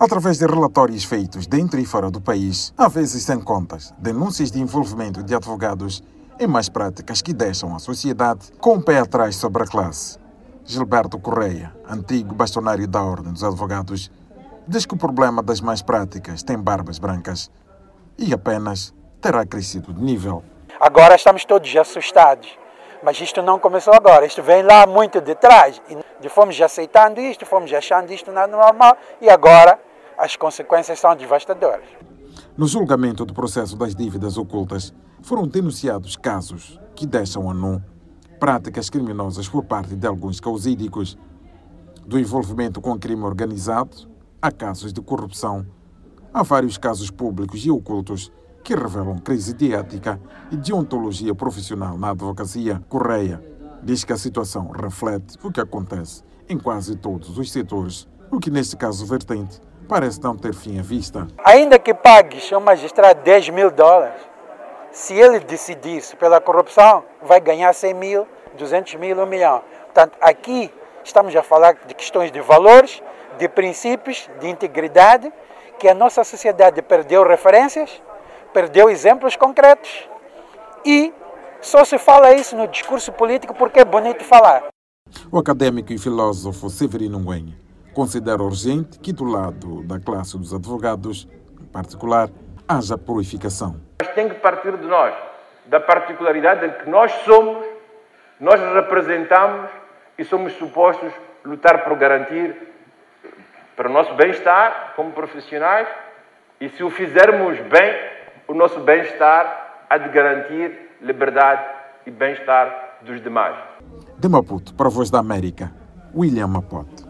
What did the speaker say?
Através de relatórios feitos dentro e fora do país, às vezes sem contas, denúncias de envolvimento de advogados em mais práticas que deixam a sociedade com o pé atrás sobre a classe. Gilberto Correia, antigo bastonário da Ordem dos Advogados, diz que o problema das mais práticas tem barbas brancas e apenas terá crescido de nível. Agora estamos todos assustados, mas isto não começou agora, isto vem lá muito de trás. E fomos aceitando isto, fomos achando isto normal e agora as consequências são devastadoras. No julgamento do processo das dívidas ocultas, foram denunciados casos que deixam a nu práticas criminosas por parte de alguns causídicos, do envolvimento com crime organizado a casos de corrupção. Há vários casos públicos e ocultos que revelam crise de ética e de ontologia profissional na advocacia. Correia diz que a situação reflete o que acontece em quase todos os setores, o que neste caso vertente parece não ter fim à vista. Ainda que pagues ao magistrado 10 mil dólares, se ele decidisse pela corrupção, vai ganhar 100 mil, 200 mil, 1 milhão. Portanto, aqui estamos a falar de questões de valores, de princípios, de integridade, que a nossa sociedade perdeu referências, perdeu exemplos concretos e só se fala isso no discurso político porque é bonito falar. O acadêmico e filósofo Severino Nguyen considera urgente que, do lado da classe dos advogados, em particular, haja purificação. Mas tem que partir de nós, da particularidade de que nós somos, nós representamos e somos supostos lutar por garantir para o nosso bem-estar como profissionais e se o fizermos bem, o nosso bem-estar há de garantir liberdade e bem-estar dos demais. De Maputo, para a Voz da América, William Mapote.